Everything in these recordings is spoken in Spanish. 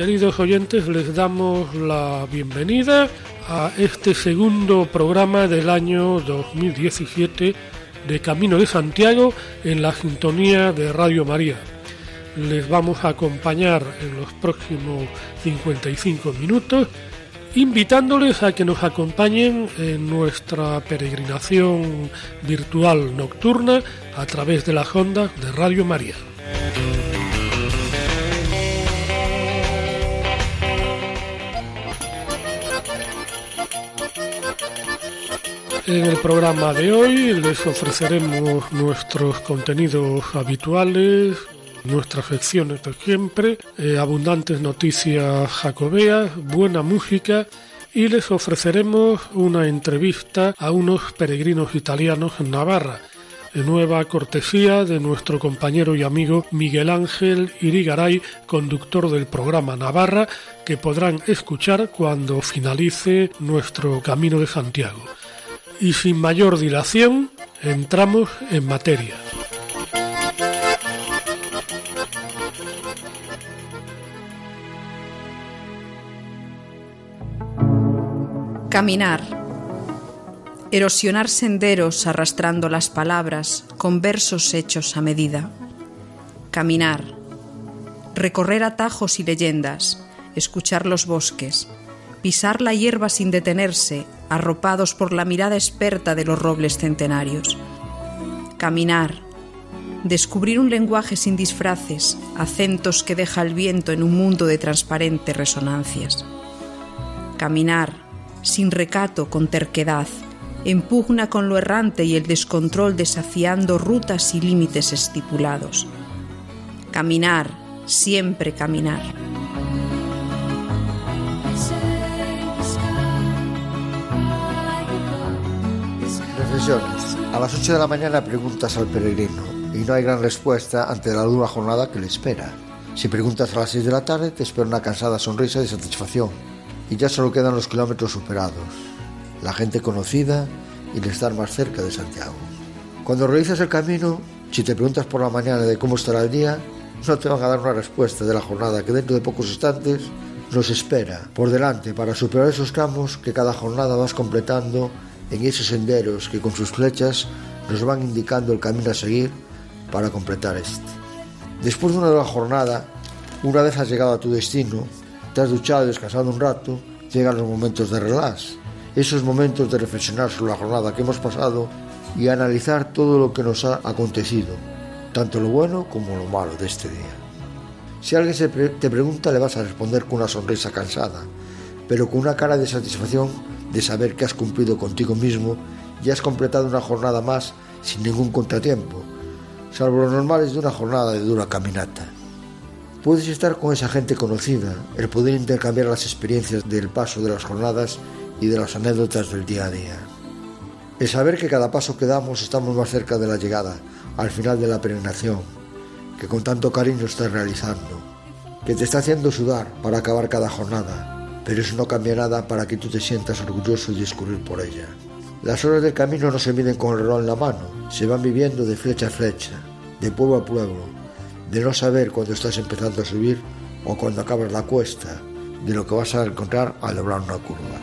Queridos oyentes, les damos la bienvenida a este segundo programa del año 2017 de Camino de Santiago en la sintonía de Radio María. Les vamos a acompañar en los próximos 55 minutos invitándoles a que nos acompañen en nuestra peregrinación virtual nocturna a través de las ondas de Radio María. En el programa de hoy les ofreceremos nuestros contenidos habituales, nuestras secciones de siempre, eh, abundantes noticias jacobeas, buena música y les ofreceremos una entrevista a unos peregrinos italianos en Navarra, en nueva cortesía de nuestro compañero y amigo Miguel Ángel Irigaray, conductor del programa Navarra, que podrán escuchar cuando finalice nuestro Camino de Santiago y sin mayor dilación entramos en materia. Caminar. Erosionar senderos arrastrando las palabras con versos hechos a medida. Caminar. Recorrer atajos y leyendas, escuchar los bosques, pisar la hierba sin detenerse, arropados por la mirada experta de los robles centenarios. Caminar, descubrir un lenguaje sin disfraces, acentos que deja el viento en un mundo de transparentes resonancias. Caminar, sin recato, con terquedad, en pugna con lo errante y el descontrol desafiando rutas y límites estipulados. Caminar, siempre caminar. A las 8 de la mañana preguntas al peregrino y no hay gran respuesta ante la dura jornada que le espera. Si preguntas a las 6 de la tarde te espera una cansada sonrisa de satisfacción y ya solo quedan los kilómetros superados, la gente conocida y el estar más cerca de Santiago. Cuando realizas el camino, si te preguntas por la mañana de cómo estará el día, no te van a dar una respuesta de la jornada que dentro de pocos instantes nos espera por delante para superar esos tramos que cada jornada vas completando en esos senderos que con sus flechas nos van indicando el camino a seguir para completar este. Después de una nueva jornada, una vez has llegado a tu destino, te has duchado y descansado un rato, llegan los momentos de relax, esos momentos de reflexionar sobre la jornada que hemos pasado y analizar todo lo que nos ha acontecido, tanto lo bueno como lo malo de este día. Si alguien te pregunta, le vas a responder con una sonrisa cansada, pero con una cara de satisfacción de saber que has cumplido contigo mismo y has completado una jornada más sin ningún contratiempo, salvo los normales de una jornada de dura caminata. Puedes estar con esa gente conocida, el poder intercambiar las experiencias del paso de las jornadas y de las anécdotas del día a día. El saber que cada paso que damos estamos más cerca de la llegada, al final de la peregrinación, que con tanto cariño estás realizando, que te está haciendo sudar para acabar cada jornada, pero eso no cambia nada para que tú te sientas orgulloso de discurrir por ella. Las horas del camino no se miden con el reloj en la mano, se van viviendo de flecha a flecha, de pueblo a pueblo, de no saber cuándo estás empezando a subir o cuando acabas la cuesta, de lo que vas a encontrar al doblar una curva.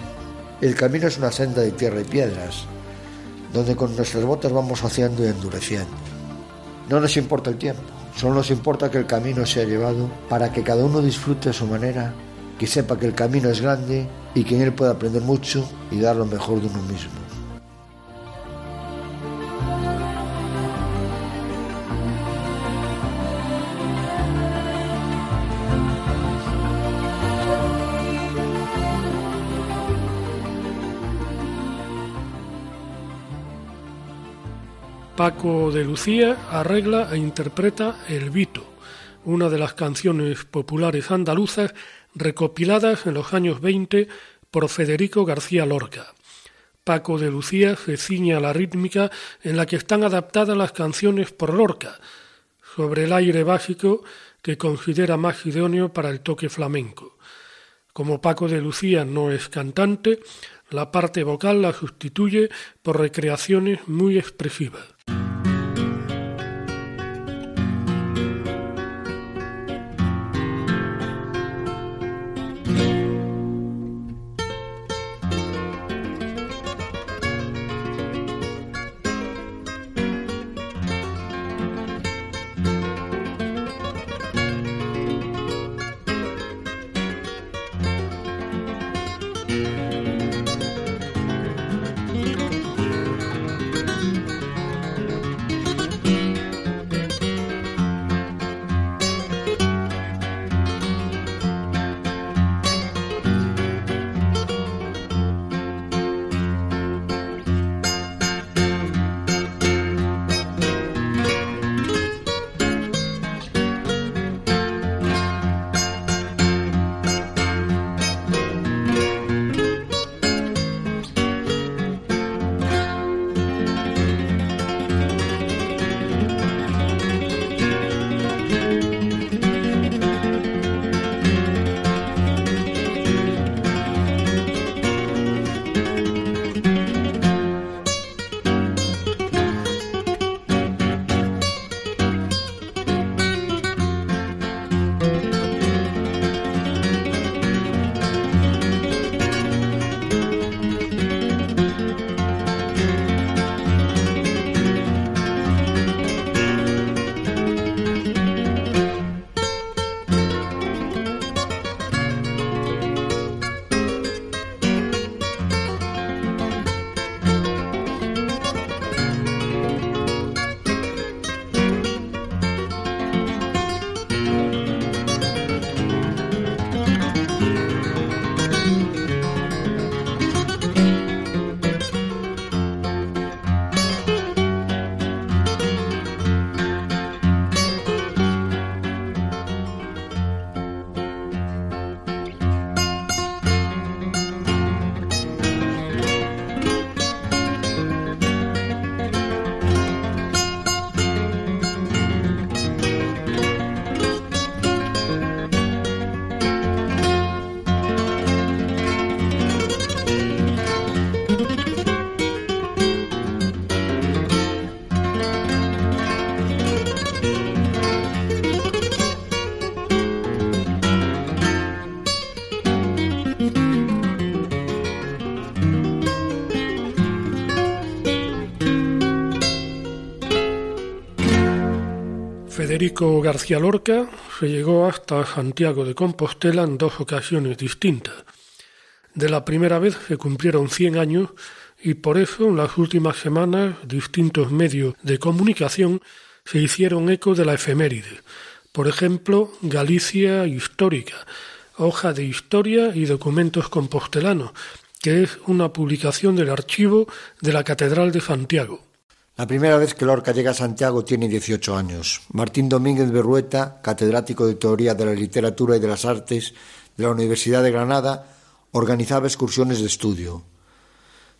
El camino es una senda de tierra y piedras, donde con nuestras botas vamos haciendo y endureciendo. No nos importa el tiempo, solo nos importa que el camino sea llevado para que cada uno disfrute a su manera que sepa que el camino es grande y que en él puede aprender mucho y dar lo mejor de uno mismo. Paco de Lucía arregla e interpreta El Vito, una de las canciones populares andaluzas recopiladas en los años 20 por Federico García Lorca. Paco de Lucía se ciñe a la rítmica en la que están adaptadas las canciones por Lorca, sobre el aire básico que considera más idóneo para el toque flamenco. Como Paco de Lucía no es cantante, la parte vocal la sustituye por recreaciones muy expresivas. Federico García Lorca se llegó hasta Santiago de Compostela en dos ocasiones distintas. De la primera vez se cumplieron 100 años y por eso en las últimas semanas distintos medios de comunicación se hicieron eco de la efeméride. Por ejemplo, Galicia Histórica, hoja de historia y documentos compostelanos, que es una publicación del archivo de la Catedral de Santiago. La primera vez que Lorca llega a Santiago tiene 18 años. Martín Domínguez Berrueta, catedrático de Teoría de la Literatura y de las Artes de la Universidad de Granada, organizaba excursiones de estudio.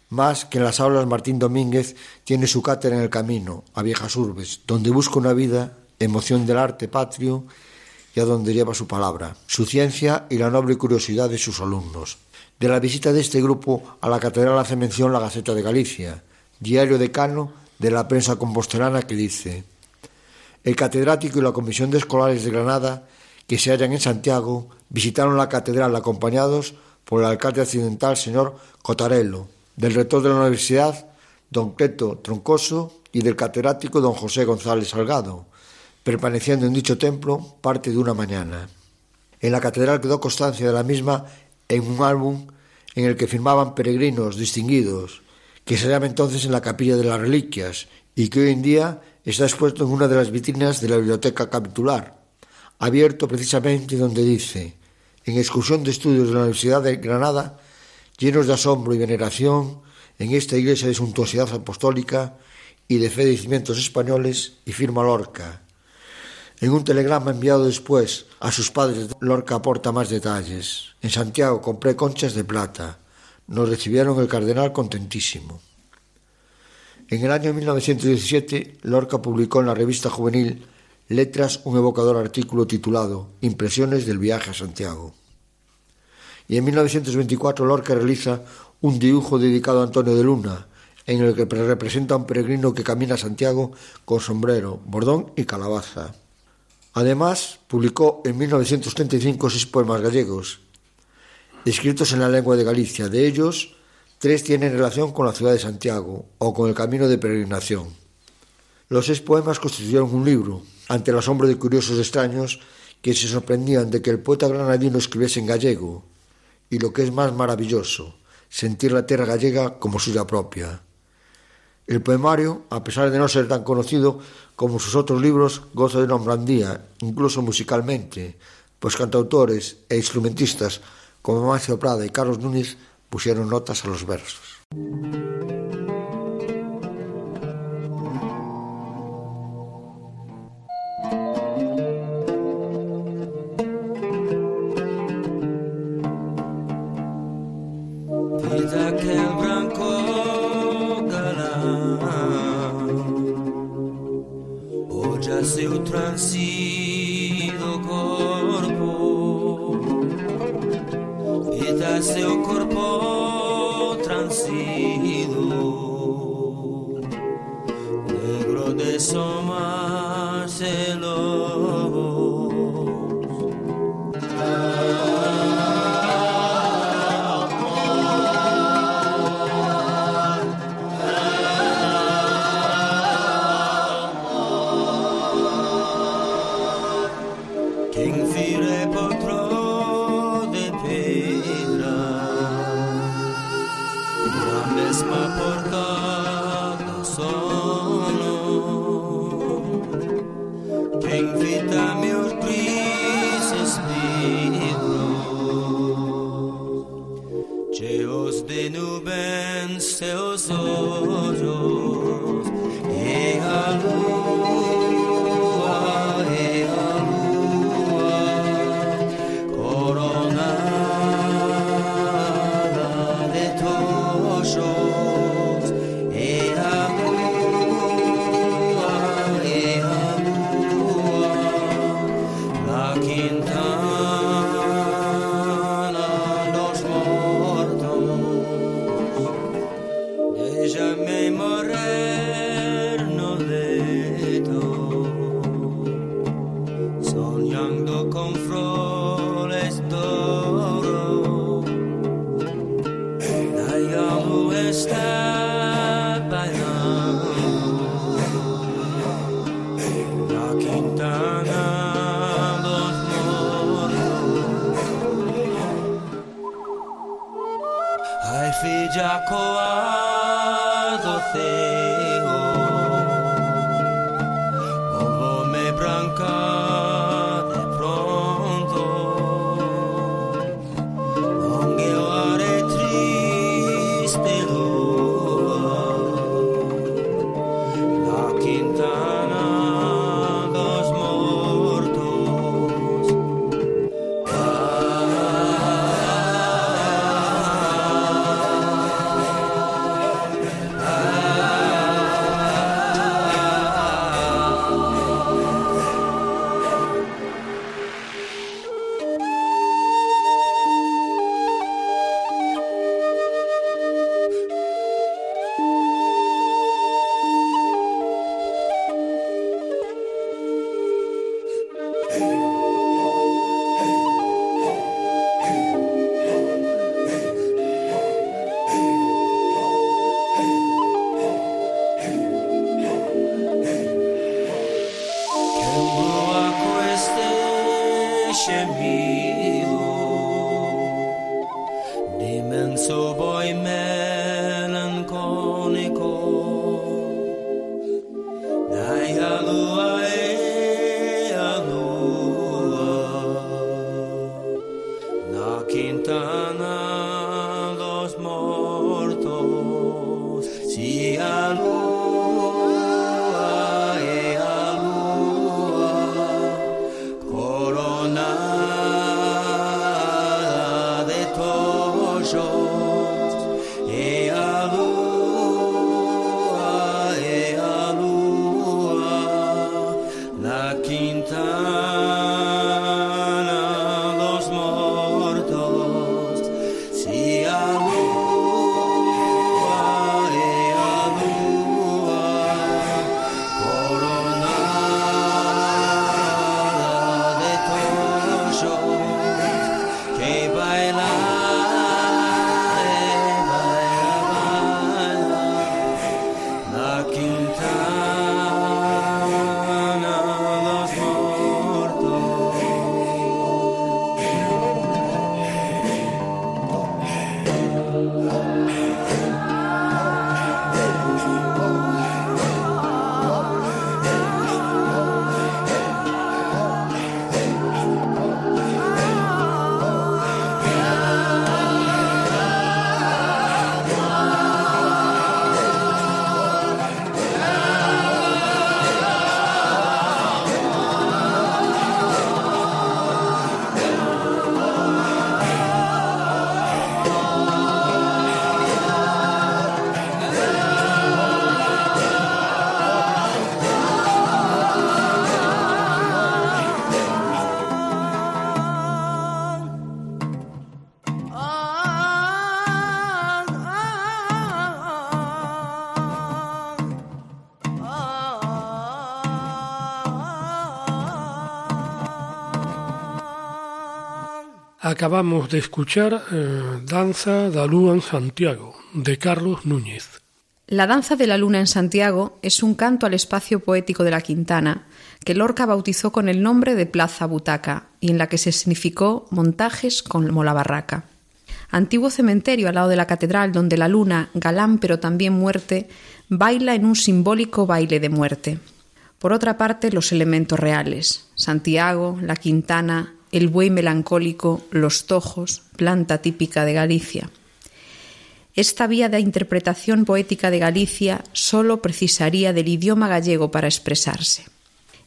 Más que en las aulas, Martín Domínguez tiene su cátedra en el camino, a Viejas Urbes, donde busca una vida, emoción del arte patrio y a donde lleva su palabra, su ciencia y la noble curiosidad de sus alumnos. De la visita de este grupo a la catedral hace mención la Gaceta de Galicia, diario decano de la prensa compostelana que dice El catedrático y la comisión de escolares de Granada que se hallan en Santiago visitaron la catedral acompañados por el alcalde accidental señor Cotarello, del rector de la universidad don Cleto Troncoso y del catedrático don José González Salgado, permaneciendo en dicho templo parte de una mañana. En la catedral quedó constancia de la misma en un álbum en el que firmaban peregrinos distinguidos, que se llama entonces en la Capilla de las Reliquias y que hoy en día está expuesto en una de las vitrinas de la Biblioteca Capitular, abierto precisamente donde dice, en excursión de estudios de la Universidad de Granada, llenos de asombro y veneración, en esta iglesia de suntuosidad apostólica y de fe de cimientos españoles, y firma Lorca. En un telegrama enviado después a sus padres, Lorca aporta más detalles. En Santiago compré conchas de plata. Nos recibieron el cardenal contentísimo. En el año 1917, Lorca publicó en la revista juvenil Letras un evocador artículo titulado Impresiones del viaje a Santiago. Y en 1924 Lorca realiza un dibujo dedicado a Antonio de Luna, en el que representa a un peregrino que camina a Santiago con sombrero, bordón y calabaza. Además, publicó en 1935 seis poemas gallegos, escritos en la lengua de Galicia. De ellos, tres tienen relación con la ciudad de Santiago o con el camino de peregrinación. Los seis poemas constituyeron un libro, ante el asombro de curiosos extraños que se sorprendían de que el poeta granadino escribiese en gallego, y lo que es más maravilloso, sentir la tierra gallega como suya propia. El poemario, a pesar de no ser tan conocido como sus otros libros, goza de nombrandía, incluso musicalmente, pues cantautores e instrumentistas como Macio Prada y Carlos Núñez pusieron notas a los versos. Marcelo. Acabamos de escuchar eh, Danza da Lúa en Santiago, de Carlos Núñez. La Danza de la Luna en Santiago es un canto al espacio poético de la Quintana, que Lorca bautizó con el nombre de Plaza Butaca y en la que se significó montajes como la barraca. Antiguo cementerio al lado de la catedral donde la luna, galán pero también muerte, baila en un simbólico baile de muerte. Por otra parte, los elementos reales, Santiago, la Quintana, el buey melancólico, los tojos, planta típica de Galicia. Esta vía de interpretación poética de Galicia sólo precisaría del idioma gallego para expresarse.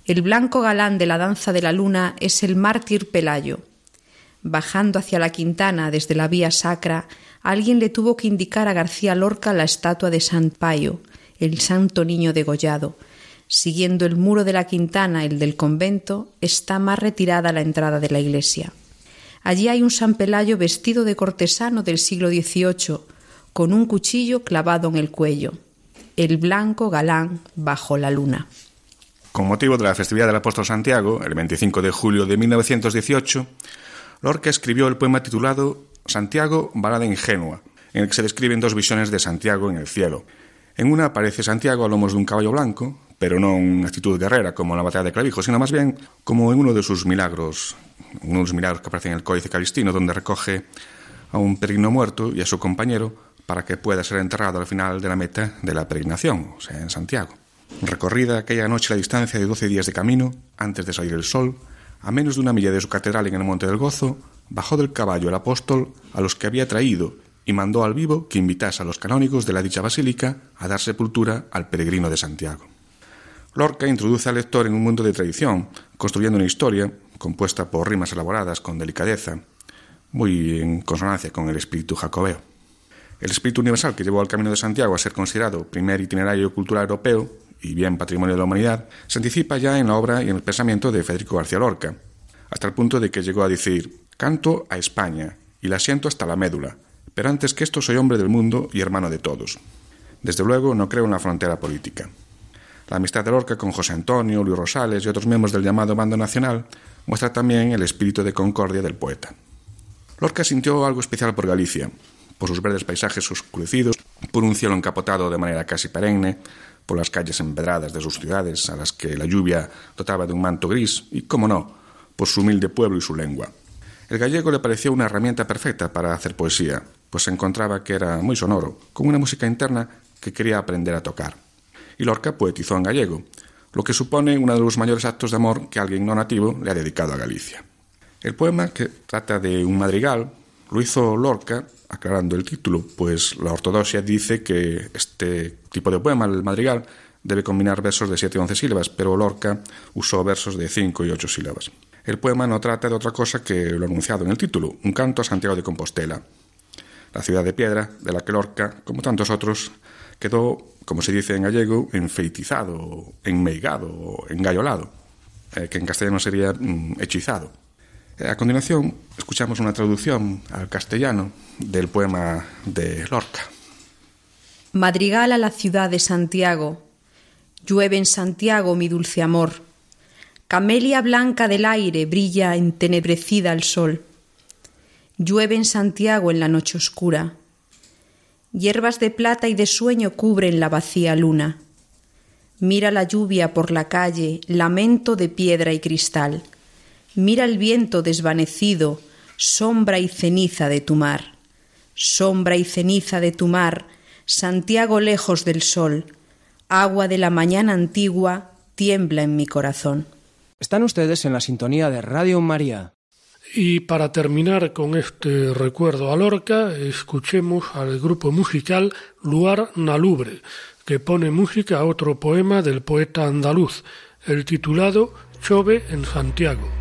El blanco galán de la danza de la luna es el mártir Pelayo. Bajando hacia la Quintana desde la vía sacra, alguien le tuvo que indicar a García Lorca la estatua de San Payo, el santo niño degollado. Siguiendo el muro de la Quintana, el del convento, está más retirada la entrada de la iglesia. Allí hay un San Pelayo vestido de cortesano del siglo XVIII, con un cuchillo clavado en el cuello. El blanco galán bajo la luna. Con motivo de la festividad del apóstol Santiago, el 25 de julio de 1918, Lorca escribió el poema titulado Santiago, balada ingenua, en el que se describen dos visiones de Santiago en el cielo. En una aparece Santiago a lomos de un caballo blanco, pero no en actitud guerrera como en la batalla de Clavijo, sino más bien como en uno de sus milagros, uno de los milagros que aparecen en el Códice Calistino, donde recoge a un peregrino muerto y a su compañero para que pueda ser enterrado al final de la meta de la peregrinación, o sea, en Santiago. Recorrida aquella noche la distancia de doce días de camino, antes de salir el sol, a menos de una milla de su catedral en el Monte del Gozo, bajó del caballo el apóstol a los que había traído y mandó al vivo que invitase a los canónigos de la dicha basílica a dar sepultura al peregrino de Santiago. Lorca introduce al lector en un mundo de tradición, construyendo una historia compuesta por rimas elaboradas con delicadeza, muy en consonancia con el espíritu jacobeo. El espíritu universal que llevó al Camino de Santiago a ser considerado primer itinerario cultural europeo y bien patrimonio de la humanidad, se anticipa ya en la obra y en el pensamiento de Federico García Lorca, hasta el punto de que llegó a decir, canto a España y la siento hasta la médula, pero antes que esto soy hombre del mundo y hermano de todos. Desde luego no creo en la frontera política. La amistad de Lorca con José Antonio, Luis Rosales y otros miembros del llamado Bando Nacional muestra también el espíritu de concordia del poeta. Lorca sintió algo especial por Galicia, por sus verdes paisajes oscurecidos, por un cielo encapotado de manera casi perenne, por las calles empedradas de sus ciudades, a las que la lluvia dotaba de un manto gris, y, cómo no, por su humilde pueblo y su lengua. El gallego le pareció una herramienta perfecta para hacer poesía, pues encontraba que era muy sonoro, con una música interna que quería aprender a tocar. Y Lorca poetizó en gallego, lo que supone uno de los mayores actos de amor que alguien no nativo le ha dedicado a Galicia. El poema, que trata de un madrigal, lo hizo Lorca aclarando el título, pues la ortodoxia dice que este tipo de poema, el madrigal, debe combinar versos de 7 y 11 sílabas, pero Lorca usó versos de 5 y 8 sílabas. El poema no trata de otra cosa que lo anunciado en el título, un canto a Santiago de Compostela, la ciudad de piedra de la que Lorca, como tantos otros, quedó, como se dice en gallego, enfeitizado, enmeigado, engallolado, eh, que en castellano sería mm, hechizado. A continuación, escuchamos una traducción al castellano del poema de Lorca. Madrigal a la ciudad de Santiago. Llueve en Santiago mi dulce amor. Camelia blanca del aire brilla entenebrecida al sol. Llueve en Santiago en la noche oscura. Hierbas de plata y de sueño cubren la vacía luna. Mira la lluvia por la calle, lamento de piedra y cristal. Mira el viento desvanecido, sombra y ceniza de tu mar. Sombra y ceniza de tu mar, Santiago lejos del sol, agua de la mañana antigua, tiembla en mi corazón. Están ustedes en la sintonía de Radio María. Y para terminar con este recuerdo a Lorca, escuchemos al grupo musical Luar Nalubre, que pone música a otro poema del poeta andaluz, el titulado Chove en Santiago.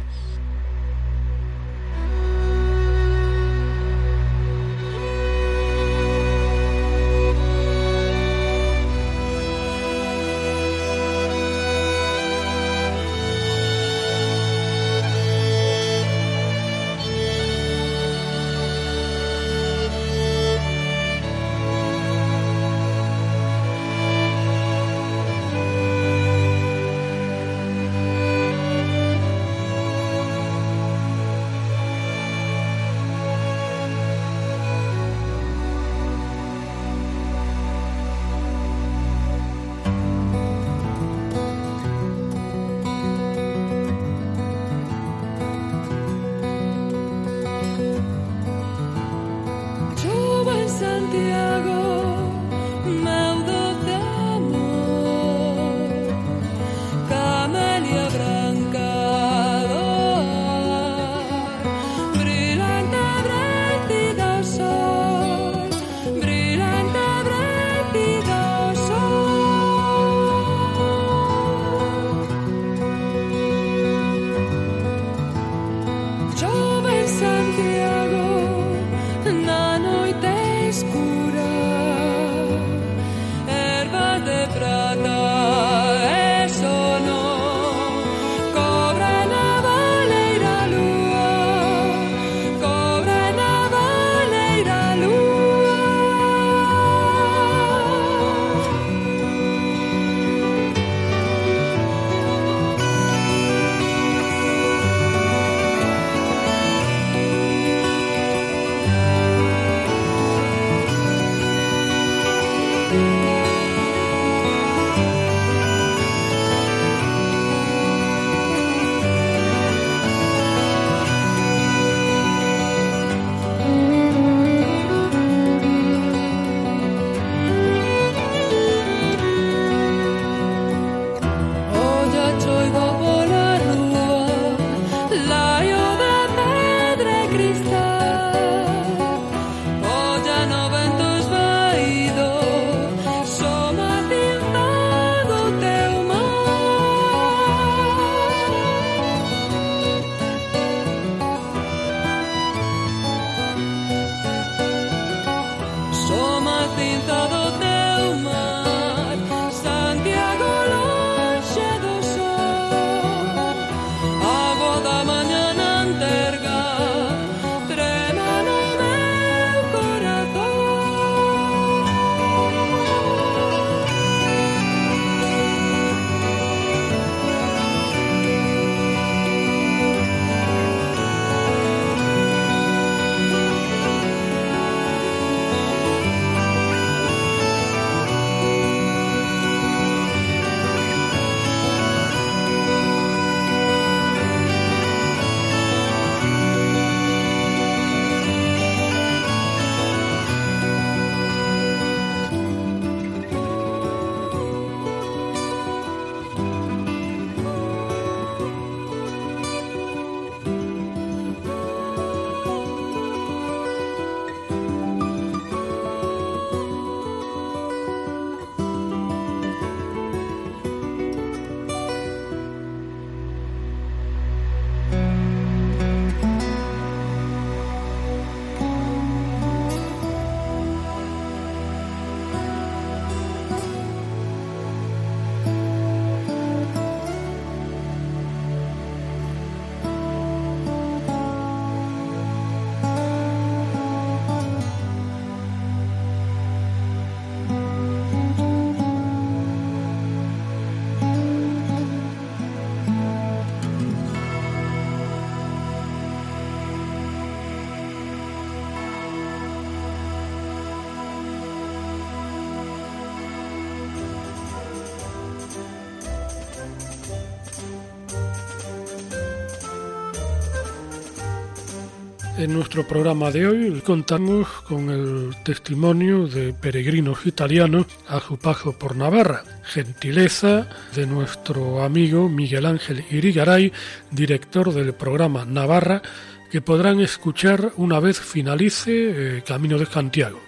En nuestro programa de hoy contamos con el testimonio de peregrinos italianos a su paso por Navarra, gentileza de nuestro amigo Miguel Ángel Irigaray, director del programa Navarra, que podrán escuchar una vez finalice eh, Camino de Santiago.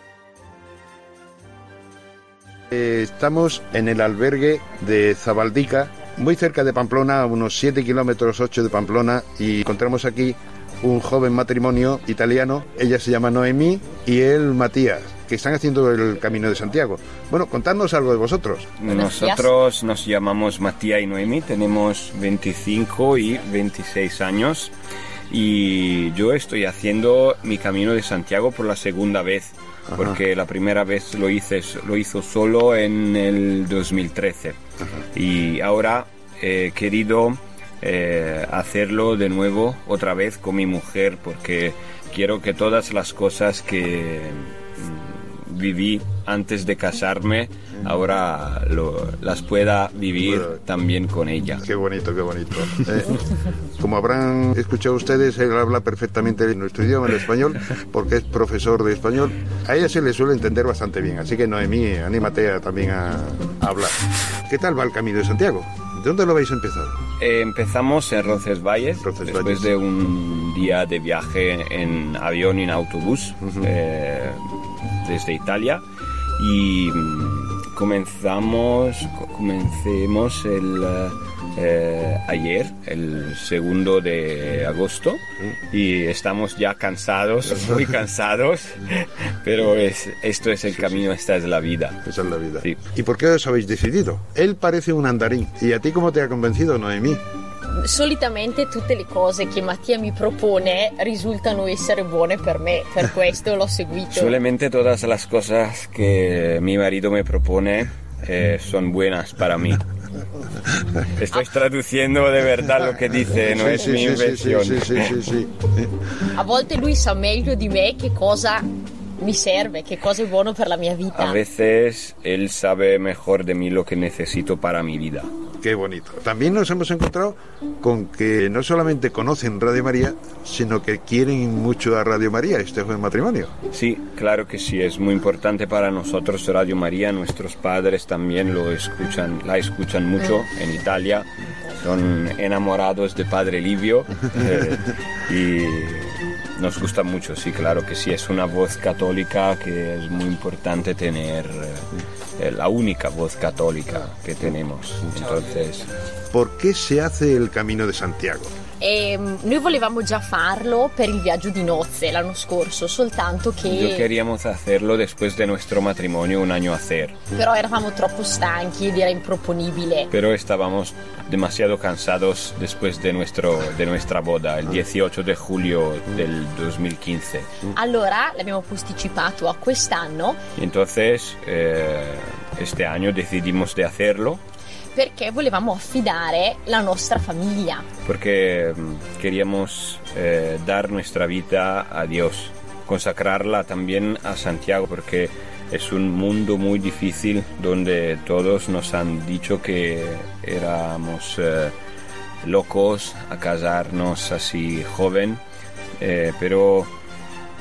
Eh, estamos en el albergue de Zabaldica, muy cerca de Pamplona, a unos 7 kilómetros 8 de Pamplona, y encontramos aquí un joven matrimonio italiano, ella se llama Noemí y él Matías, que están haciendo el Camino de Santiago. Bueno, contadnos algo de vosotros. Nosotros nos llamamos Matías y Noemí, tenemos 25 y 26 años y yo estoy haciendo mi Camino de Santiago por la segunda vez. Porque la primera vez lo hice lo hizo solo en el 2013 y ahora he querido eh, hacerlo de nuevo otra vez con mi mujer porque quiero que todas las cosas que mm, viví antes de casarme ahora las pueda vivir también con ella. Qué bonito, qué bonito. Eh, como habrán escuchado ustedes, él habla perfectamente nuestro idioma, el español, porque es profesor de español. A ella se le suele entender bastante bien, así que Noemí, anímate también a, a hablar. ¿Qué tal va el Camino de Santiago? ¿De dónde lo habéis empezado? Eh, empezamos en Roncesvalles, después de un día de viaje en avión y en autobús eh, desde Italia. Y mm, comenzamos, comencemos el eh, ayer, el segundo de agosto, y estamos ya cansados, muy cansados, pero es, esto es el camino, esta es la vida. Esa es la vida. ¿Y por qué os habéis decidido? Él parece un andarín. ¿Y a ti cómo te ha convencido, Noemí? solitamente tutte le cose che Mattia mi propone risultano essere buone per me, per questo l'ho seguito. Solamente todas las cosas que mi marido me propone eh, son buenas para mí. Estoy traduciendo de verdad lo che dice, no es mi invención. A volte lui sa meglio di me che cosa mi serve, qué cosa es bueno para la mia vita. A veces él sabe mejor de mí lo que necesito para mi vida. Qué bonito. También nos hemos encontrado con que no solamente conocen Radio María, sino que quieren mucho a Radio María, este joven matrimonio. Sí, claro que sí, es muy importante para nosotros Radio María, nuestros padres también lo escuchan, la escuchan mucho en Italia, son enamorados de Padre Livio eh, y nos gusta mucho, sí, claro que sí, es una voz católica que es muy importante tener. Eh, la única voz católica che tenemos. Entonces... ¿Por qué se hace el Camino de Santiago? E noi volevamo già farlo per il viaggio di nozze l'anno scorso, soltanto che... Yo queríamos hacerlo después de nuestro matrimonio un año hacer. Pero eravamo troppo stanchi ed era improponibile. Pero estábamos demasiado cansados después de, nuestro, de nuestra boda, el 18 de julio del 2015. Allora l'abbiamo posticipato a quest'anno. Entonces, eh, este año decidimos de hacerlo perché volevamo affidare la nostra famiglia. Porque mm, queríamos eh, dar nuestra vida a Dios, consacrarla también a Santiago, porque es un mundo muy difícil donde todos nos han dicho que éramos eh, locos a casarnos así joven, eh, pero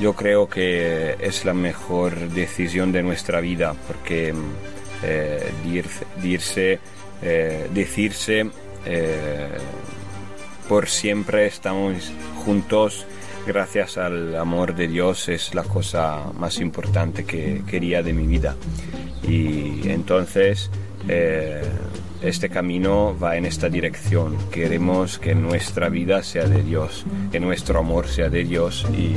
yo creo que es la mejor decisión de nuestra vida porque mm, eh, dirse eh, decirse eh, por siempre estamos juntos gracias al amor de Dios es la cosa más importante que quería de mi vida. Y entonces eh, este camino va en esta dirección. Queremos que nuestra vida sea de Dios que nuestro amor sea de Dios y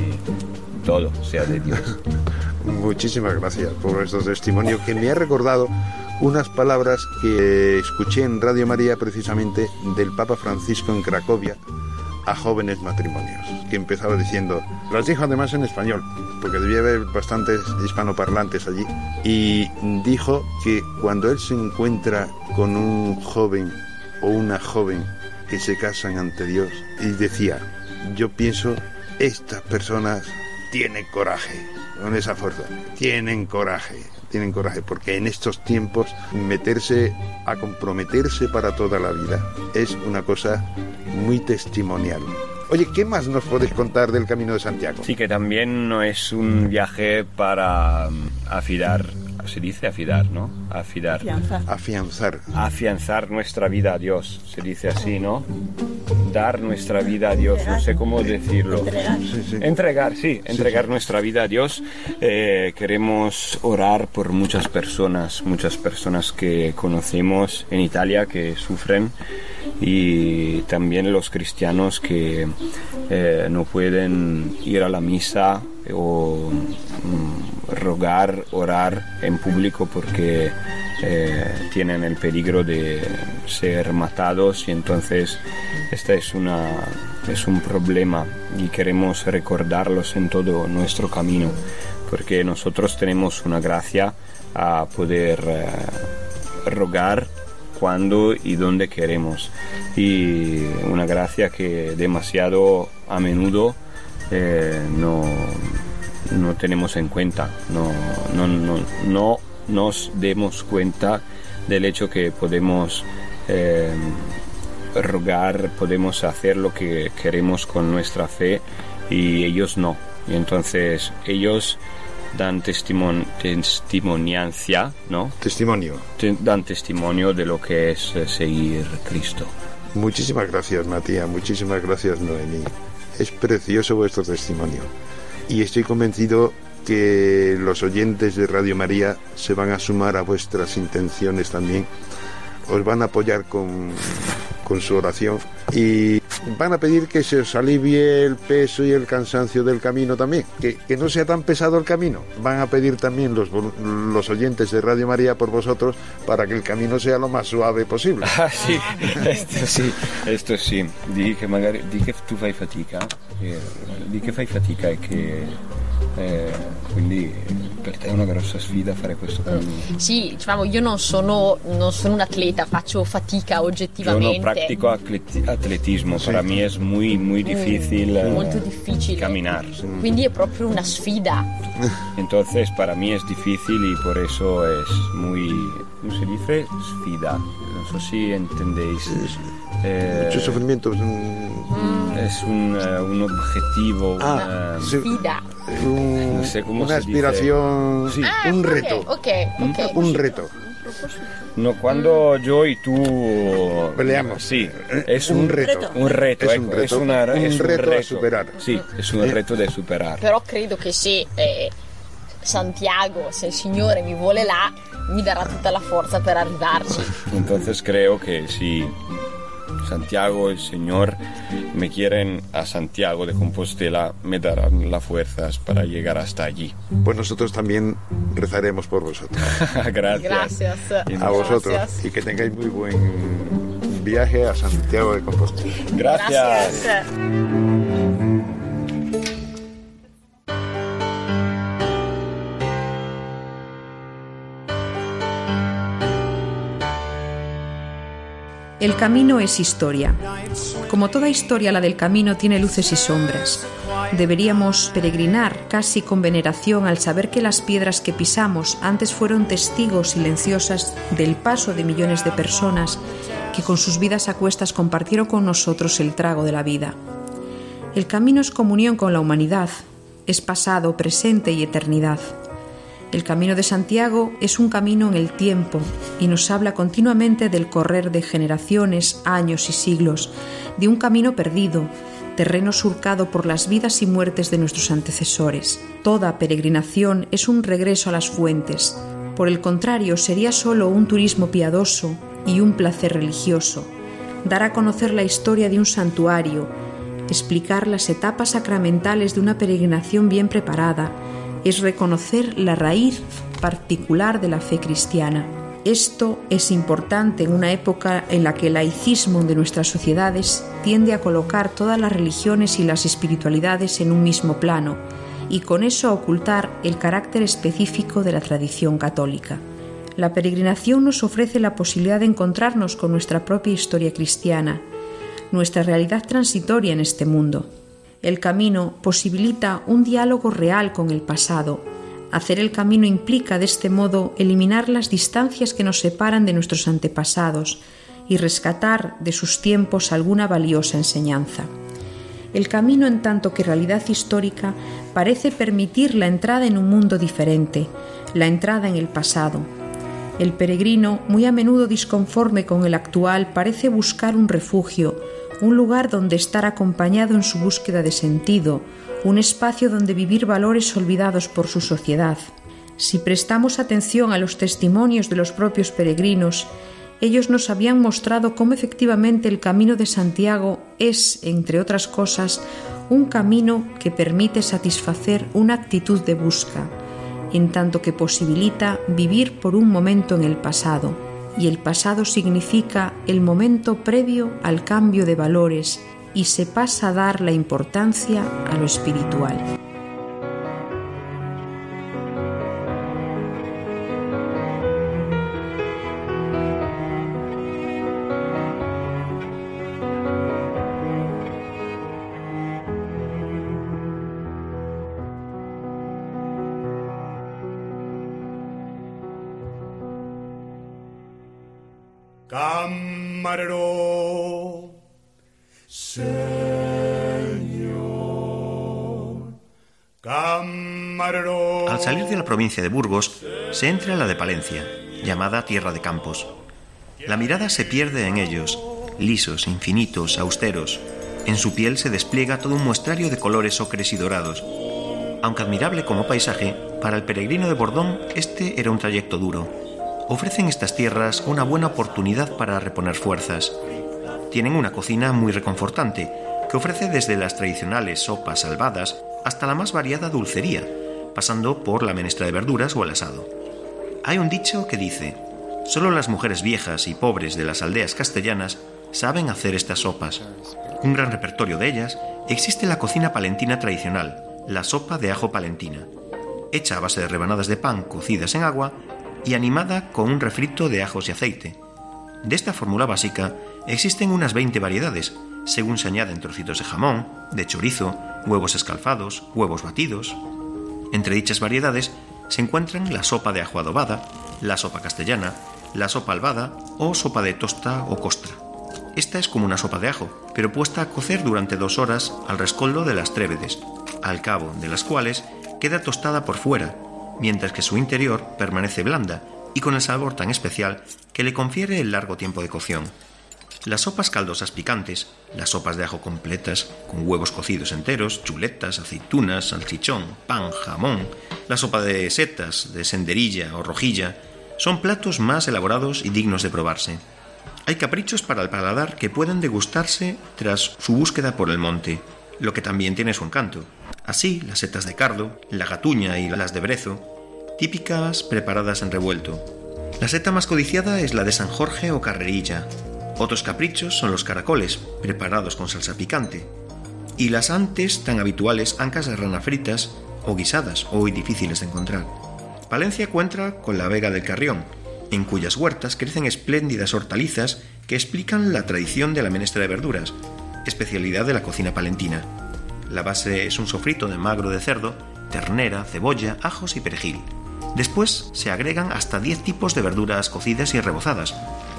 todo sea de Dios. Muchísimas gracias por estos testimonios que me ha recordado unas palabras que escuché en Radio María precisamente del Papa Francisco en Cracovia a jóvenes matrimonios, que empezaba diciendo, las dijo además en español, porque debía haber bastantes hispanoparlantes allí, y dijo que cuando él se encuentra con un joven o una joven que se casan ante Dios, y decía, yo pienso, estas personas tienen coraje, con esa fuerza, tienen coraje, tienen coraje, porque en estos tiempos meterse a comprometerse para toda la vida es una cosa muy testimonial. Oye, ¿qué más nos podéis contar del Camino de Santiago? Sí, que también no es un viaje para um, afilar, se dice afilar, ¿no? Afilar. Afianzar. Afianzar nuestra vida a Dios, se dice así, ¿no? Dar nuestra vida a Dios, no sé cómo decirlo. Entregar. Sí, sí. Entregar, sí, entregar nuestra vida a Dios. Eh, queremos orar por muchas personas, muchas personas que conocemos en Italia que sufren y también los cristianos que eh, no pueden ir a la misa o mm, rogar, orar en público porque eh, tienen el peligro de ser matados y entonces esta es una es un problema y queremos recordarlos en todo nuestro camino porque nosotros tenemos una gracia a poder eh, rogar cuando y donde queremos y una gracia que demasiado a menudo eh, no, no tenemos en cuenta, no, no, no, no nos demos cuenta del hecho que podemos eh, rogar, podemos hacer lo que queremos con nuestra fe y ellos no. Y entonces ellos dan testimon testimoniancia, ¿no? Testimonio. Te- dan testimonio de lo que es eh, seguir Cristo. Muchísimas gracias, Matías. Muchísimas gracias, Noemí. Es precioso vuestro testimonio. Y estoy convencido que los oyentes de Radio María se van a sumar a vuestras intenciones también. Os van a apoyar con, con su oración y van a pedir que se os alivie el peso y el cansancio del camino también. Que, que no sea tan pesado el camino. Van a pedir también los, los oyentes de Radio María por vosotros para que el camino sea lo más suave posible. Ah sì, questo sì, questo sì. Di che magari di che tu fai fatica, eh, di che fai fatica e che eh, quindi per te è una grossa sfida fare questo cammino. Sì, diciamo, io non sono, non sono un atleta, faccio fatica Yo no oggettivamente. practico atleti- atletismo, para mí es muy muy difícil eh, Molto difficile. caminar. Quindi è proprio una sfida. Entonces para mí es difícil y por eso es muy, ¿cómo se dice? Sfida. No sé si entendéis. Eh, Mucho sufrimiento. mm, es un, eh, un objetivo, Ah, una- sí, Eh, un- No sé cómo una se dice. aspiración, Sí. Ah, un reto. Ok, ok. Un reto. No, cuando yo y tú Peleamos. Sí, es Un un, reto. Un reto, Es un reto. una- Un es reto a superar. Sí, es un Eh. reto de superar. Però credo che se eh, Santiago, se il Signore mi vuole là, mi darà tutta la forza per arrivarci. Entonces creo que si Santiago, el Señor, me quieren a Santiago de Compostela, me darán las fuerzas para llegar hasta allí. Pues nosotros también rezaremos por vosotros. Gracias. Gracias. A vosotros. Gracias. Y que tengáis muy buen viaje a Santiago de Compostela. Gracias. Gracias. El camino es historia. Como toda historia, la del camino tiene luces y sombras. Deberíamos peregrinar casi con veneración al saber que las piedras que pisamos antes fueron testigos silenciosas del paso de millones de personas que con sus vidas a cuestas compartieron con nosotros el trago de la vida. El camino es comunión con la humanidad, es pasado, presente y eternidad. El camino de Santiago es un camino en el tiempo y nos habla continuamente del correr de generaciones, años y siglos, de un camino perdido, terreno surcado por las vidas y muertes de nuestros antecesores. Toda peregrinación es un regreso a las fuentes. Por el contrario, sería solo un turismo piadoso y un placer religioso. Dar a conocer la historia de un santuario, explicar las etapas sacramentales de una peregrinación bien preparada, es reconocer la raíz particular de la fe cristiana. Esto es importante en una época en la que el laicismo de nuestras sociedades tiende a colocar todas las religiones y las espiritualidades en un mismo plano y con eso ocultar el carácter específico de la tradición católica. La peregrinación nos ofrece la posibilidad de encontrarnos con nuestra propia historia cristiana, nuestra realidad transitoria en este mundo. El camino posibilita un diálogo real con el pasado. Hacer el camino implica de este modo eliminar las distancias que nos separan de nuestros antepasados y rescatar de sus tiempos alguna valiosa enseñanza. el camino en tanto que realidad histórica parece permitir la entrada en un mundo diferente, la entrada en el pasado. El peregrino, muy a menudo disconforme con el actual, parece buscar un refugio, un lugar donde estar acompañado en su búsqueda de sentido, un espacio donde vivir valores olvidados por su sociedad. Si prestamos atención a los testimonios de los propios peregrinos, ellos nos habían mostrado cómo efectivamente el camino de Santiago es, entre otras cosas, un camino que permite satisfacer una actitud de busca, en tanto que posibilita vivir por un momento en el pasado, y el pasado significa el momento previo al cambio de valores y se pasa a dar la importancia a lo espiritual. Camarero, Señor, camarero. Al salir de la provincia de Burgos, se entra en la de Palencia, llamada Tierra de Campos. La mirada se pierde en ellos, lisos, infinitos, austeros. En su piel se despliega todo un muestrario de colores ocres y dorados. Aunque admirable como paisaje, para el peregrino de Bordón este era un trayecto duro ofrecen estas tierras una buena oportunidad para reponer fuerzas. Tienen una cocina muy reconfortante, que ofrece desde las tradicionales sopas salvadas hasta la más variada dulcería, pasando por la menestra de verduras o el asado. Hay un dicho que dice, solo las mujeres viejas y pobres de las aldeas castellanas saben hacer estas sopas. Un gran repertorio de ellas existe la cocina palentina tradicional, la sopa de ajo palentina, hecha a base de rebanadas de pan cocidas en agua y animada con un refrito de ajos y aceite. De esta fórmula básica existen unas 20 variedades, según se añaden trocitos de jamón, de chorizo, huevos escalfados, huevos batidos. Entre dichas variedades se encuentran la sopa de ajo adobada, la sopa castellana, la sopa albada o sopa de tosta o costra. Esta es como una sopa de ajo, pero puesta a cocer durante dos horas al rescoldo de las trévedes, al cabo de las cuales queda tostada por fuera mientras que su interior permanece blanda y con el sabor tan especial que le confiere el largo tiempo de cocción. Las sopas caldosas picantes, las sopas de ajo completas, con huevos cocidos enteros, chuletas, aceitunas, salchichón, pan, jamón, la sopa de setas, de senderilla o rojilla, son platos más elaborados y dignos de probarse. Hay caprichos para el paladar que pueden degustarse tras su búsqueda por el monte, lo que también tiene su encanto. Así, las setas de cardo, la gatuña y las de brezo, típicas preparadas en revuelto. La seta más codiciada es la de San Jorge o carrerilla. Otros caprichos son los caracoles, preparados con salsa picante. Y las antes tan habituales ancas de rana fritas o guisadas, hoy difíciles de encontrar. Palencia cuenta con la Vega del Carrión, en cuyas huertas crecen espléndidas hortalizas que explican la tradición de la menestra de verduras, especialidad de la cocina palentina. La base es un sofrito de magro de cerdo, ternera, cebolla, ajos y perejil. Después se agregan hasta 10 tipos de verduras cocidas y rebozadas,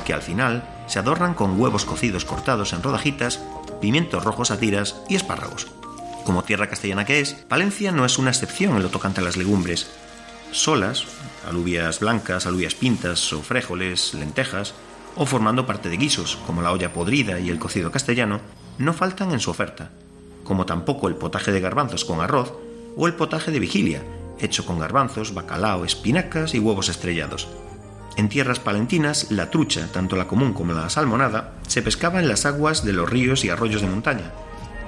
que al final se adornan con huevos cocidos cortados en rodajitas, pimientos rojos a tiras y espárragos. Como tierra castellana que es, Palencia no es una excepción en lo tocante a las legumbres. Solas, alubias blancas, alubias pintas o fréjoles, lentejas, o formando parte de guisos, como la olla podrida y el cocido castellano, no faltan en su oferta, como tampoco el potaje de garbanzos con arroz o el potaje de vigilia, hecho con garbanzos, bacalao, espinacas y huevos estrellados. En tierras palentinas, la trucha, tanto la común como la salmonada, se pescaba en las aguas de los ríos y arroyos de montaña,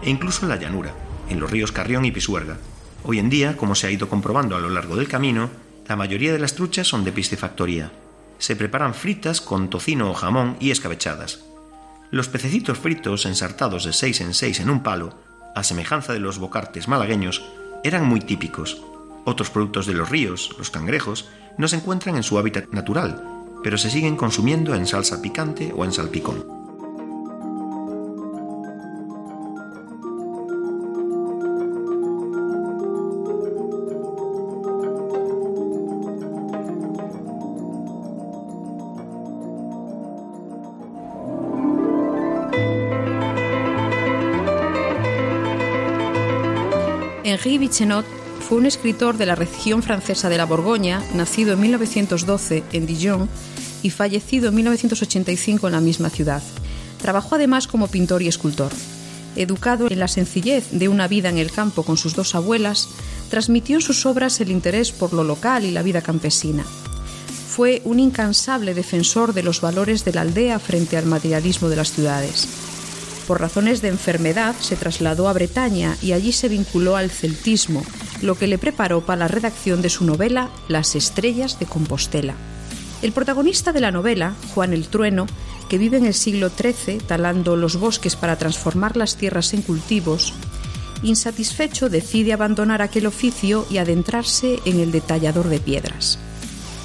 e incluso en la llanura, en los ríos Carrión y Pisuerga. Hoy en día, como se ha ido comprobando a lo largo del camino, la mayoría de las truchas son de piscifactoría. Se preparan fritas con tocino o jamón y escabechadas. Los pececitos fritos ensartados de seis en seis en un palo, a semejanza de los bocartes malagueños, eran muy típicos. Otros productos de los ríos, los cangrejos, no se encuentran en su hábitat natural, pero se siguen consumiendo en salsa picante o en salpicón. Henri Bichenot fue un escritor de la región francesa de la Borgoña, nacido en 1912 en Dijon y fallecido en 1985 en la misma ciudad. Trabajó además como pintor y escultor. Educado en la sencillez de una vida en el campo con sus dos abuelas, transmitió en sus obras el interés por lo local y la vida campesina. Fue un incansable defensor de los valores de la aldea frente al materialismo de las ciudades. Por razones de enfermedad se trasladó a Bretaña y allí se vinculó al celtismo, lo que le preparó para la redacción de su novela Las estrellas de Compostela. El protagonista de la novela, Juan el Trueno, que vive en el siglo XIII talando los bosques para transformar las tierras en cultivos, insatisfecho decide abandonar aquel oficio y adentrarse en el detallador de piedras.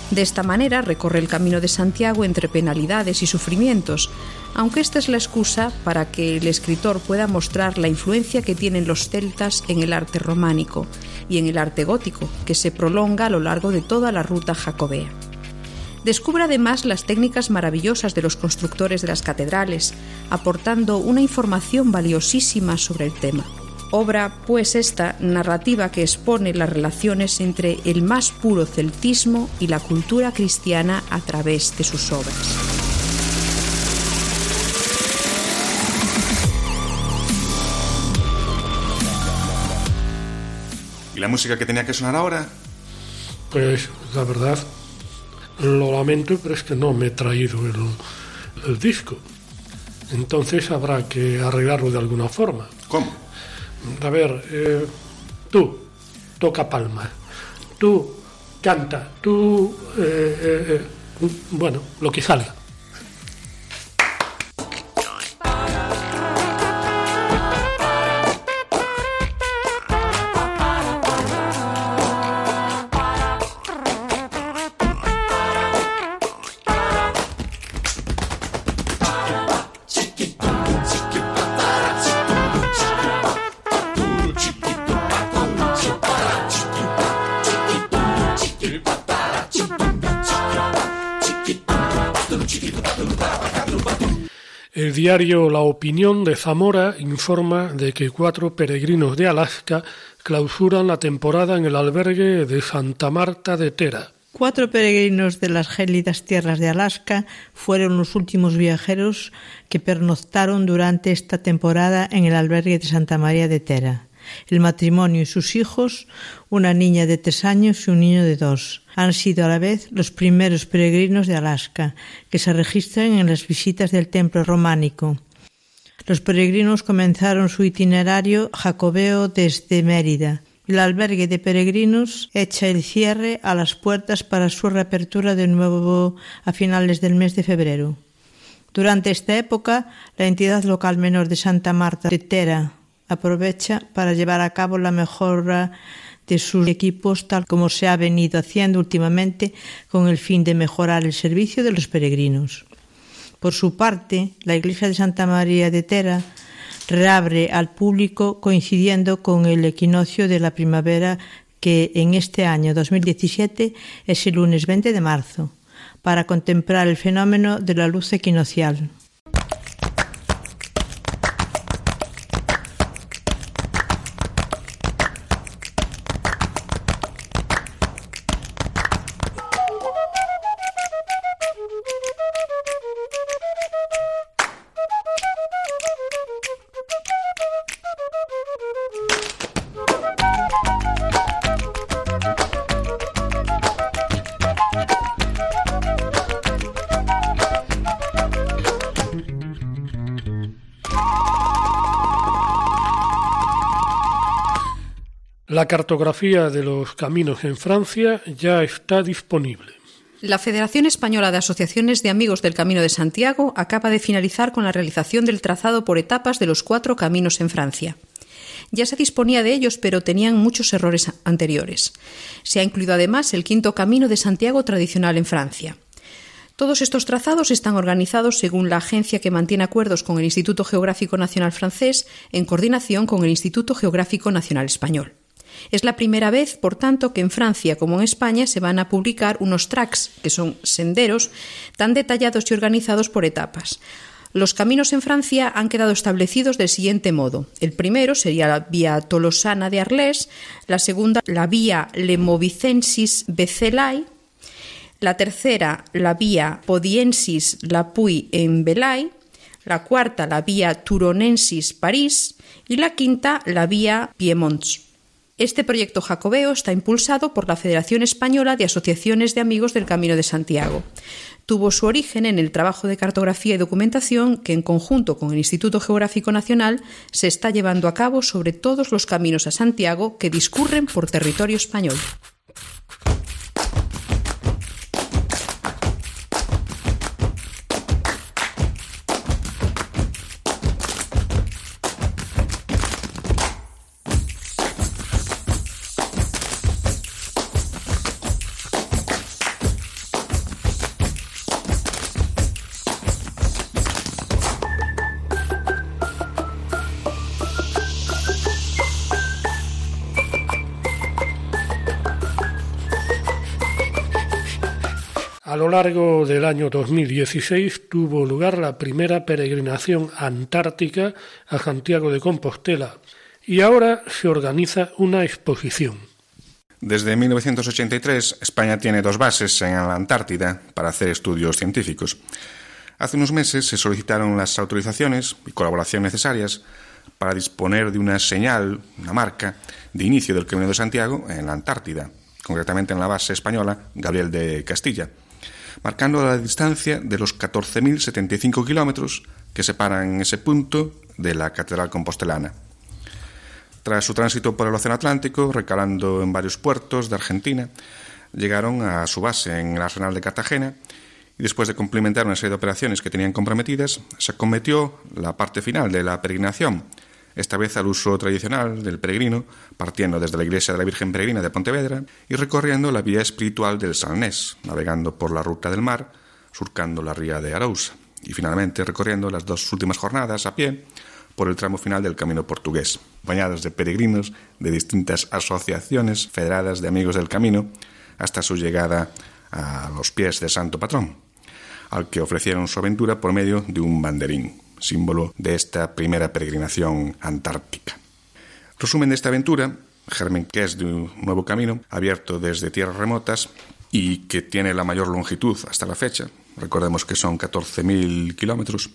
De esta manera recorre el camino de Santiago entre penalidades y sufrimientos, aunque esta es la excusa para que el escritor pueda mostrar la influencia que tienen los celtas en el arte románico y en el arte gótico, que se prolonga a lo largo de toda la ruta jacobea. Descubre además las técnicas maravillosas de los constructores de las catedrales, aportando una información valiosísima sobre el tema. Obra, pues, esta narrativa que expone las relaciones entre el más puro celtismo y la cultura cristiana a través de sus obras. La música que tenía que sonar ahora? Pues la verdad, lo lamento, pero es que no me he traído el, el disco. Entonces habrá que arreglarlo de alguna forma. ¿Cómo? A ver, eh, tú, toca palma. Tú, canta. Tú, eh, eh, eh, bueno, lo que salga. Diario La Opinión de Zamora informa de que cuatro peregrinos de Alaska clausuran la temporada en el albergue de Santa Marta de Tera. Cuatro peregrinos de las gélidas tierras de Alaska fueron los últimos viajeros que pernoctaron durante esta temporada en el albergue de Santa María de Tera. El matrimonio y sus hijos, una niña de tres años y un niño de dos, han sido a la vez los primeros peregrinos de Alaska que se registran en las visitas del templo románico. Los peregrinos comenzaron su itinerario jacobeo desde Mérida. El albergue de peregrinos echa el cierre a las puertas para su reapertura de nuevo a finales del mes de febrero. Durante esta época, la entidad local menor de Santa Marta de Tera aprovecha para llevar a cabo la mejora de sus equipos tal como se ha venido haciendo últimamente con el fin de mejorar el servicio de los peregrinos. Por su parte, la iglesia de Santa María de Tera reabre al público coincidiendo con el equinoccio de la primavera que en este año 2017 es el lunes 20 de marzo, para contemplar el fenómeno de la luz equinocial. La cartografía de los caminos en Francia ya está disponible. La Federación Española de Asociaciones de Amigos del Camino de Santiago acaba de finalizar con la realización del trazado por etapas de los cuatro caminos en Francia. Ya se disponía de ellos, pero tenían muchos errores anteriores. Se ha incluido además el quinto camino de Santiago tradicional en Francia. Todos estos trazados están organizados según la agencia que mantiene acuerdos con el Instituto Geográfico Nacional francés en coordinación con el Instituto Geográfico Nacional Español. Es la primera vez, por tanto, que en Francia como en España se van a publicar unos tracks, que son senderos, tan detallados y organizados por etapas. Los caminos en Francia han quedado establecidos del siguiente modo. El primero sería la vía Tolosana de Arles, la segunda la vía Lemovicensis Becelay, la tercera la vía Podiensis Lapuy en Belay, la cuarta la vía Turonensis París y la quinta la vía Piemonts. Este proyecto jacobeo está impulsado por la Federación Española de Asociaciones de Amigos del Camino de Santiago. Tuvo su origen en el trabajo de cartografía y documentación que, en conjunto con el Instituto Geográfico Nacional, se está llevando a cabo sobre todos los caminos a Santiago que discurren por territorio español. Largo del año 2016 tuvo lugar la primera peregrinación antártica a Santiago de Compostela y ahora se organiza una exposición. Desde 1983, España tiene dos bases en la Antártida para hacer estudios científicos. Hace unos meses se solicitaron las autorizaciones y colaboración necesarias para disponer de una señal, una marca, de inicio del Camino de Santiago en la Antártida, concretamente en la base española Gabriel de Castilla marcando la distancia de los 14.075 kilómetros que separan ese punto de la Catedral Compostelana. Tras su tránsito por el Océano Atlántico, recalando en varios puertos de Argentina, llegaron a su base en el Arsenal de Cartagena y después de cumplimentar una serie de operaciones que tenían comprometidas, se cometió la parte final de la peregrinación, esta vez al uso tradicional del peregrino, partiendo desde la iglesia de la Virgen Peregrina de Pontevedra y recorriendo la vía espiritual del Salnés, navegando por la ruta del mar, surcando la ría de Arousa y finalmente recorriendo las dos últimas jornadas a pie por el tramo final del camino portugués, bañados de peregrinos de distintas asociaciones federadas de amigos del camino hasta su llegada a los pies del santo patrón, al que ofrecieron su aventura por medio de un banderín símbolo de esta primera peregrinación antártica. Resumen de esta aventura, germen que es de un nuevo camino abierto desde tierras remotas y que tiene la mayor longitud hasta la fecha, recordemos que son 14.000 kilómetros,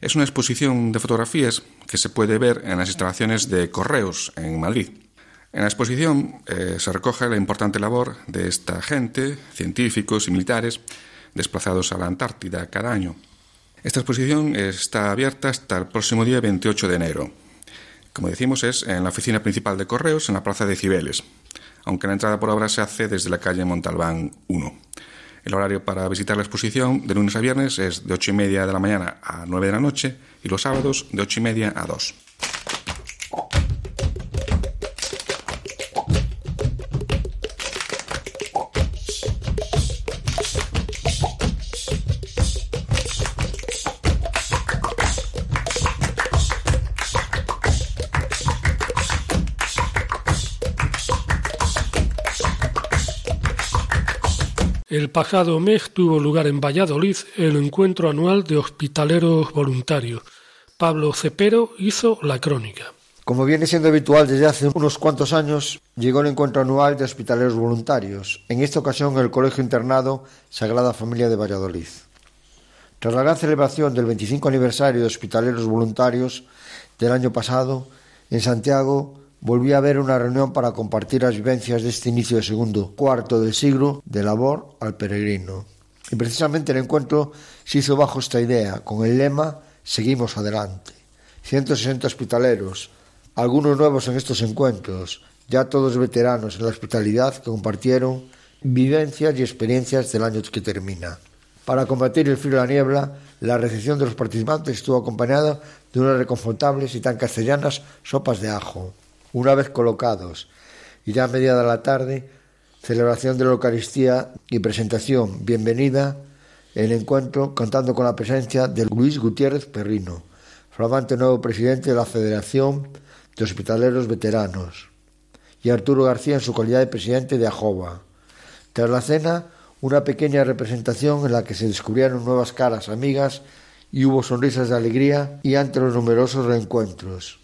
es una exposición de fotografías que se puede ver en las instalaciones de Correos en Madrid. En la exposición eh, se recoge la importante labor de esta gente, científicos y militares, desplazados a la Antártida cada año esta exposición está abierta hasta el próximo día 28 de enero. Como decimos, es en la oficina principal de correos en la plaza de Cibeles, aunque la entrada por obra se hace desde la calle Montalbán 1. El horario para visitar la exposición de lunes a viernes es de 8 y media de la mañana a 9 de la noche y los sábados de 8 y media a 2. El pasado mes tuvo lugar en Valladolid el encuentro anual de hospitaleros voluntarios. Pablo Cepero hizo la crónica. Como viene siendo habitual desde hace unos cuantos años, llegó el encuentro anual de hospitaleros voluntarios, en esta ocasión el Colegio Internado Sagrada Familia de Valladolid. Tras la gran celebración del 25 aniversario de hospitaleros voluntarios del año pasado, en Santiago volví a ver una reunión para compartir las vivencias de este inicio del segundo cuarto del siglo de labor al peregrino. Y precisamente el encuentro se hizo bajo esta idea, con el lema Seguimos adelante. 160 hospitaleros, algunos nuevos en estos encuentros, ya todos veteranos en la hospitalidad que compartieron vivencias y experiencias del año que termina. Para combatir el frío y la niebla, la recepción de los participantes estuvo acompañada de unas reconfortables y tan castellanas sopas de ajo, una vez colocados, y ya a mediada la tarde, celebración de la Eucaristía y presentación, bienvenida, el encuentro contando con la presencia de Luis Gutiérrez Perrino, flamante nuevo presidente de la Federación de Hospitaleros Veteranos, y Arturo García en su calidad de presidente de AJOBA. Tras la cena, una pequeña representación en la que se descubrieron nuevas caras amigas y hubo sonrisas de alegría y ante los numerosos reencuentros.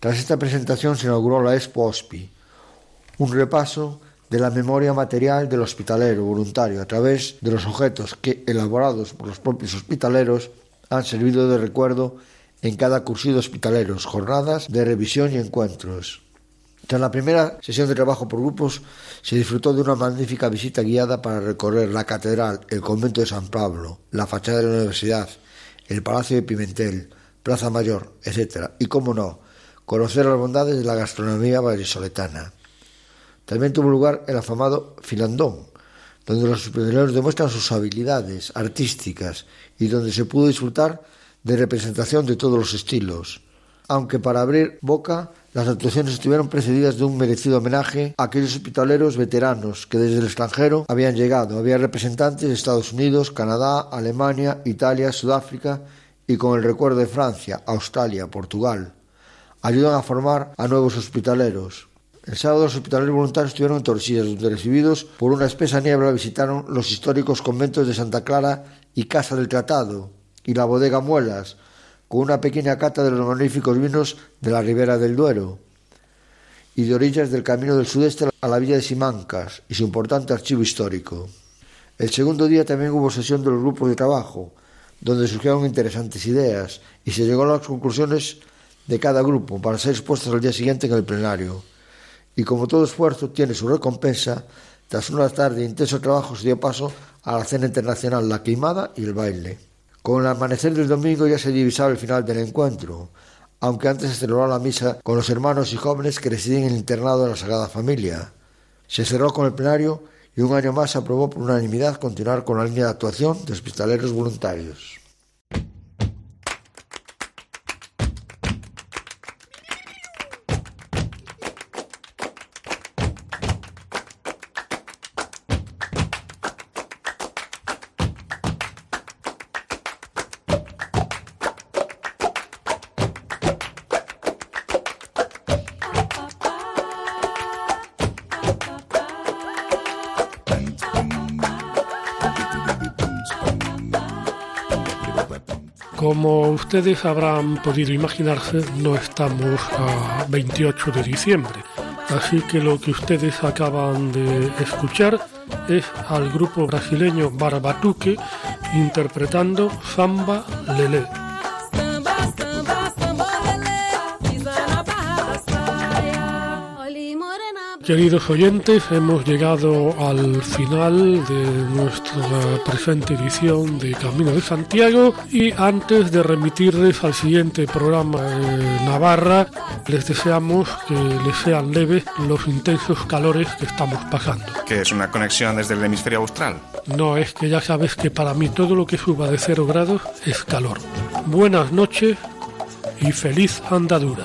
Tras esta presentación se inauguró la Expo OSPI, un repaso de la memoria material del hospitalero voluntario a través de los objetos que, elaborados por los propios hospitaleros, han servido de recuerdo en cada cursillo de hospitaleros, jornadas de revisión y encuentros. Tras la primera sesión de trabajo por grupos, se disfrutó de una magnífica visita guiada para recorrer la catedral, el convento de San Pablo, la fachada de la universidad, el palacio de Pimentel, Plaza Mayor, etc. Y, cómo no, conocer las bondades de la gastronomía vallisoletana. También tuvo lugar el afamado Filandón, donde los hospitaleros demuestran sus habilidades artísticas y donde se pudo disfrutar de representación de todos los estilos. Aunque para abrir boca las actuaciones estuvieron precedidas de un merecido homenaje a aquellos hospitaleros veteranos que desde el extranjero habían llegado. Había representantes de Estados Unidos, Canadá, Alemania, Italia, Sudáfrica y con el recuerdo de Francia, Australia, Portugal. Ayudan a formar a nuevos hospitaleros. El sábado los hospitaleros voluntarios estuvieron en Torsillas, donde recibidos por una espesa niebla visitaron los históricos conventos de Santa Clara y Casa del Tratado y la bodega Muelas, con una pequeña cata de los magníficos vinos de la ribera del Duero y de orillas del camino del sudeste a la villa de Simancas y su importante archivo histórico. El segundo día también hubo sesión de los grupos de trabajo, donde surgieron interesantes ideas y se llegó a las conclusiones de cada grupo para ser expuestas al día siguiente en el plenario. Y como todo esfuerzo tiene su recompensa, tras una tarde de intenso trabajo se dio paso a la cena internacional, la queimada y el baile. Con el amanecer del domingo ya se divisaba el final del encuentro, aunque antes se celebró la misa con los hermanos y jóvenes que residen en el internado de la Sagrada Familia. Se cerró con el plenario y un año más se aprobó por unanimidad continuar con la línea de actuación de hospitaleros voluntarios. Como ustedes habrán podido imaginarse, no estamos a 28 de diciembre, así que lo que ustedes acaban de escuchar es al grupo brasileño Barbatuque interpretando Samba Lele. Queridos oyentes, hemos llegado al final de nuestra presente edición de Camino de Santiago y antes de remitirles al siguiente programa de Navarra, les deseamos que les sean leves los intensos calores que estamos pasando. Que es una conexión desde el hemisferio austral. No, es que ya sabes que para mí todo lo que suba de cero grados es calor. Buenas noches y feliz andadura.